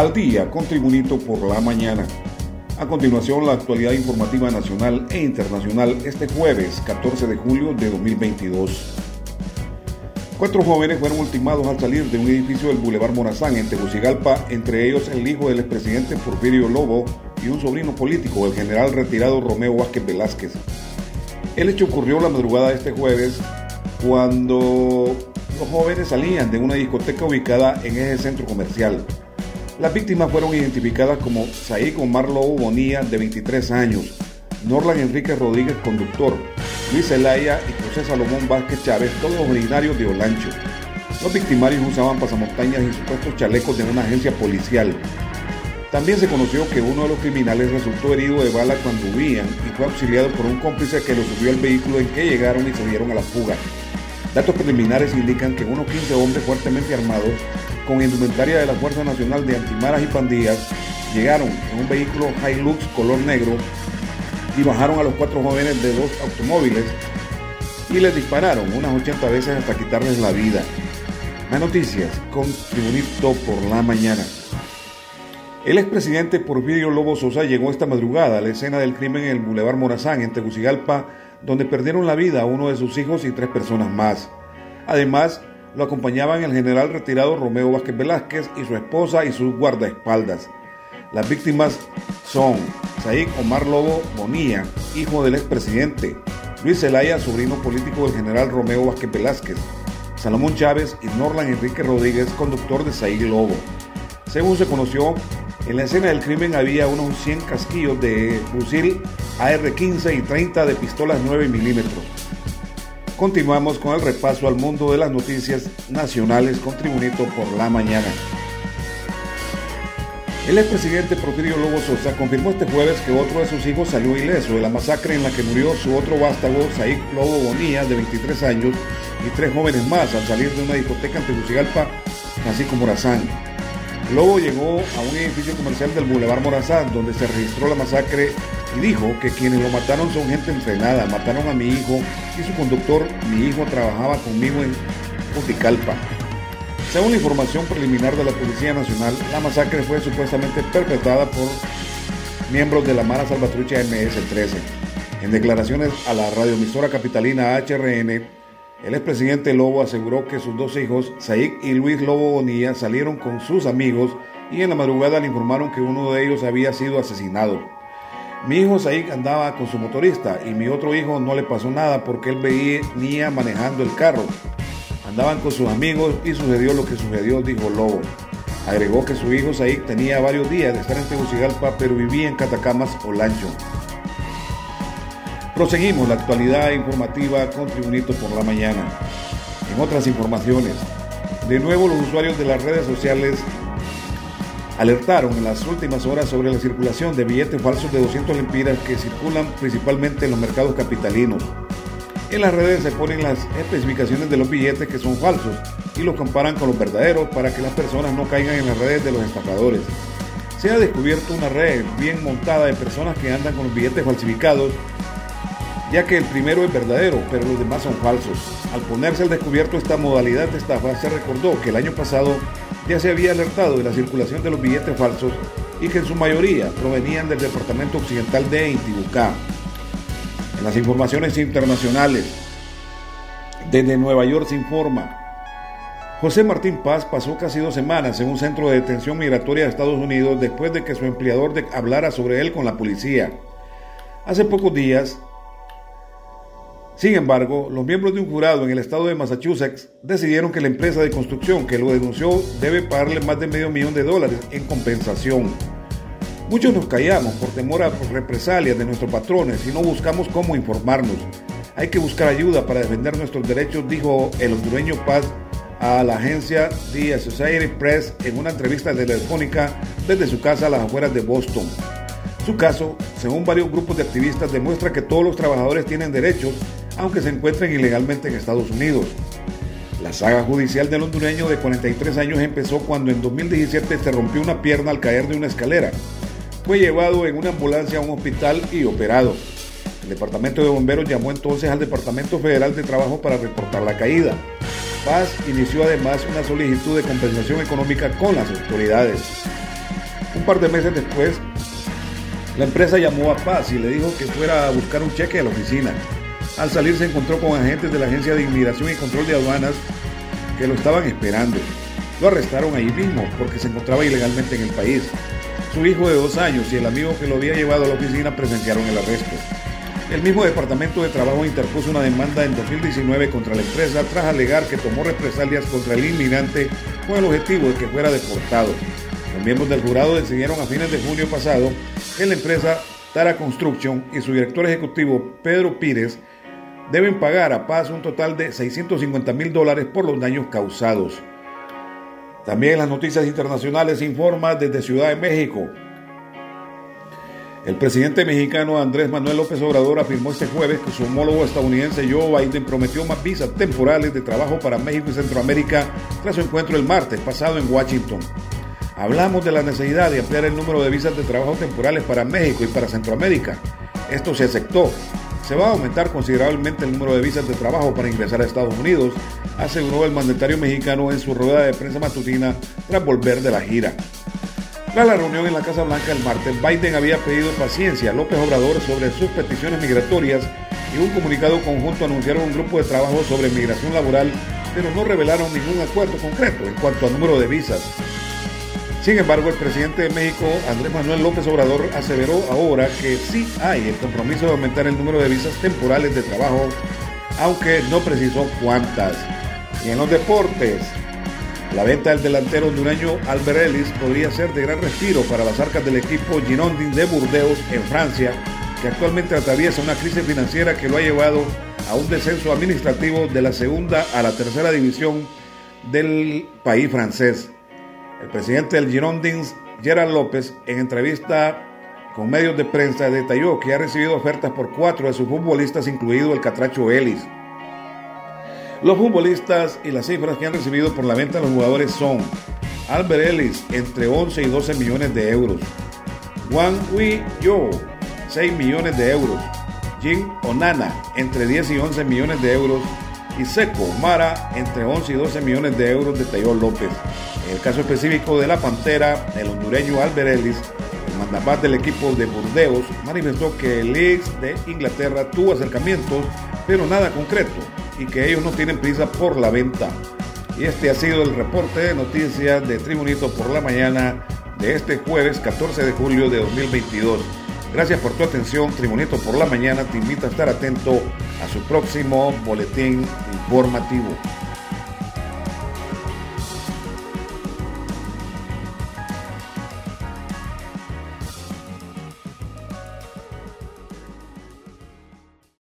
al día con Tribunito por la mañana. A continuación, la actualidad informativa nacional e internacional este jueves 14 de julio de 2022. Cuatro jóvenes fueron ultimados al salir de un edificio del Boulevard Morazán en Tegucigalpa, entre ellos el hijo del expresidente Porfirio Lobo y un sobrino político, el general retirado Romeo Vázquez Velázquez. El hecho ocurrió la madrugada de este jueves cuando los jóvenes salían de una discoteca ubicada en ese centro comercial. Las víctimas fueron identificadas como Said Omar Lobo Bonilla, de 23 años, Norlan Enrique Rodríguez, conductor, Luis Zelaya y José Salomón Vázquez Chávez, todos originarios de Olancho. Los victimarios usaban pasamontañas y supuestos chalecos de una agencia policial. También se conoció que uno de los criminales resultó herido de bala cuando huían y fue auxiliado por un cómplice que lo subió al vehículo en que llegaron y se dieron a la fuga. Datos preliminares indican que unos 15 hombres fuertemente armados con indumentaria de la Fuerza Nacional de Antimaras y Pandillas, llegaron en un vehículo Hilux color negro y bajaron a los cuatro jóvenes de dos automóviles y les dispararon unas 80 veces hasta quitarles la vida. Más noticias con Tribunito por la mañana. El expresidente Porfirio Lobo Sosa llegó esta madrugada a la escena del crimen en el Boulevard Morazán, en Tegucigalpa, donde perdieron la vida uno de sus hijos y tres personas más. Además, lo acompañaban el general retirado Romeo Vázquez Velázquez y su esposa y sus guardaespaldas. Las víctimas son Said Omar Lobo Bonilla, hijo del expresidente, Luis Zelaya, sobrino político del general Romeo Vázquez Velázquez, Salomón Chávez y Norlan Enrique Rodríguez, conductor de Said Lobo. Según se conoció, en la escena del crimen había unos 100 casquillos de fusil AR-15 y 30 de pistolas 9 milímetros. Continuamos con el repaso al mundo de las noticias nacionales con Tribunito por la mañana. El expresidente Porfirio Lobo Sosa confirmó este jueves que otro de sus hijos salió ileso de la masacre en la que murió su otro vástago, Said Lobo Bonilla, de 23 años, y tres jóvenes más al salir de una discoteca en Tegucigalpa, así como Morazán. Lobo llegó a un edificio comercial del Boulevard Morazán, donde se registró la masacre y dijo que quienes lo mataron son gente entrenada, mataron a mi hijo y su conductor, mi hijo trabajaba conmigo en Puticalpa. Según la información preliminar de la Policía Nacional, la masacre fue supuestamente perpetrada por miembros de la Mara Salvatrucha MS-13. En declaraciones a la radioemisora capitalina HRN, el expresidente Lobo aseguró que sus dos hijos, Said y Luis Lobo Bonilla, salieron con sus amigos y en la madrugada le informaron que uno de ellos había sido asesinado. Mi hijo Said andaba con su motorista y mi otro hijo no le pasó nada porque él venía manejando el carro. Andaban con sus amigos y sucedió lo que sucedió, dijo Lobo. Agregó que su hijo Said tenía varios días de estar en Tegucigalpa, pero vivía en Catacamas o Lancho. Proseguimos la actualidad informativa con Tribunito por la mañana. En otras informaciones, de nuevo los usuarios de las redes sociales alertaron en las últimas horas sobre la circulación de billetes falsos de 200 lempiras que circulan principalmente en los mercados capitalinos. En las redes se ponen las especificaciones de los billetes que son falsos y los comparan con los verdaderos para que las personas no caigan en las redes de los estafadores. Se ha descubierto una red bien montada de personas que andan con los billetes falsificados, ya que el primero es verdadero, pero los demás son falsos. Al ponerse al descubierto esta modalidad de estafa, se recordó que el año pasado ya se había alertado de la circulación de los billetes falsos y que en su mayoría provenían del departamento occidental de Intibucá. En las informaciones internacionales, desde Nueva York se informa, José Martín Paz pasó casi dos semanas en un centro de detención migratoria de Estados Unidos después de que su empleador hablara sobre él con la policía. Hace pocos días, sin embargo, los miembros de un jurado en el estado de Massachusetts decidieron que la empresa de construcción que lo denunció debe pagarle más de medio millón de dólares en compensación. Muchos nos callamos por temor a represalias de nuestros patrones y no buscamos cómo informarnos. Hay que buscar ayuda para defender nuestros derechos, dijo el hondureño Paz a la agencia The Associated Press en una entrevista telefónica desde su casa a las afueras de Boston. Su caso, según varios grupos de activistas, demuestra que todos los trabajadores tienen derechos aunque se encuentren ilegalmente en Estados Unidos. La saga judicial del hondureño de 43 años empezó cuando en 2017 se rompió una pierna al caer de una escalera. Fue llevado en una ambulancia a un hospital y operado. El departamento de bomberos llamó entonces al Departamento Federal de Trabajo para reportar la caída. Paz inició además una solicitud de compensación económica con las autoridades. Un par de meses después, la empresa llamó a Paz y le dijo que fuera a buscar un cheque a la oficina. Al salir se encontró con agentes de la Agencia de Inmigración y Control de Aduanas que lo estaban esperando. Lo arrestaron ahí mismo porque se encontraba ilegalmente en el país. Su hijo de dos años y el amigo que lo había llevado a la oficina presenciaron el arresto. El mismo Departamento de Trabajo interpuso una demanda en 2019 contra la empresa tras alegar que tomó represalias contra el inmigrante con el objetivo de que fuera deportado. Los miembros del jurado decidieron a fines de junio pasado que la empresa Tara Construction y su director ejecutivo Pedro Pires deben pagar a Paz un total de 650 mil dólares por los daños causados. También las noticias internacionales informa desde Ciudad de México. El presidente mexicano Andrés Manuel López Obrador afirmó este jueves que su homólogo estadounidense Joe Biden prometió más visas temporales de trabajo para México y Centroamérica tras su encuentro el martes pasado en Washington. Hablamos de la necesidad de ampliar el número de visas de trabajo temporales para México y para Centroamérica. Esto se aceptó. Se va a aumentar considerablemente el número de visas de trabajo para ingresar a Estados Unidos, aseguró el mandatario mexicano en su rueda de prensa matutina tras volver de la gira. Tras la reunión en la Casa Blanca el martes, Biden había pedido paciencia a López Obrador sobre sus peticiones migratorias y un comunicado conjunto anunciaron un grupo de trabajo sobre migración laboral, pero no revelaron ningún acuerdo concreto en cuanto al número de visas. Sin embargo, el presidente de México, Andrés Manuel López Obrador, aseveró ahora que sí hay el compromiso de aumentar el número de visas temporales de trabajo, aunque no precisó cuántas. Y en los deportes, la venta del delantero hondureño Albert Ellis podría ser de gran respiro para las arcas del equipo Girondin de Burdeos en Francia, que actualmente atraviesa una crisis financiera que lo ha llevado a un descenso administrativo de la segunda a la tercera división del país francés. El presidente del Girondins, Gerard López, en entrevista con medios de prensa, detalló que ha recibido ofertas por cuatro de sus futbolistas, incluido el Catracho Ellis. Los futbolistas y las cifras que han recibido por la venta de los jugadores son Albert Ellis entre 11 y 12 millones de euros, Wang Wei Yo 6 millones de euros, Jin Onana entre 10 y 11 millones de euros y Seco Mara entre 11 y 12 millones de euros, detalló López. El caso específico de la Pantera, el hondureño Albert Ellis, el mandamás del equipo de Burdeos, manifestó que el Leeds de Inglaterra tuvo acercamientos, pero nada concreto y que ellos no tienen prisa por la venta. Y este ha sido el reporte de noticias de Tribunito por la mañana de este jueves 14 de julio de 2022. Gracias por tu atención. Tribunito por la mañana te invita a estar atento a su próximo boletín informativo.